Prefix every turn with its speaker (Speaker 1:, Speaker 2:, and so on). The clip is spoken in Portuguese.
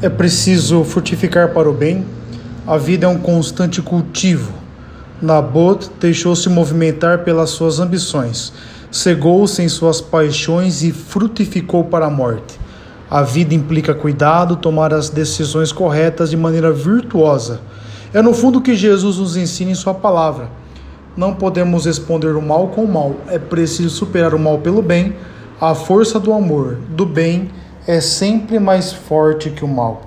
Speaker 1: É preciso frutificar para o bem. A vida é um constante cultivo. Nabot deixou-se movimentar pelas suas ambições, cegou-se em suas paixões e frutificou para a morte. A vida implica cuidado, tomar as decisões corretas de maneira virtuosa. É no fundo que Jesus nos ensina em Sua palavra. Não podemos responder o mal com o mal, é preciso superar o mal pelo bem. A força do amor, do bem, é sempre mais forte que o mal.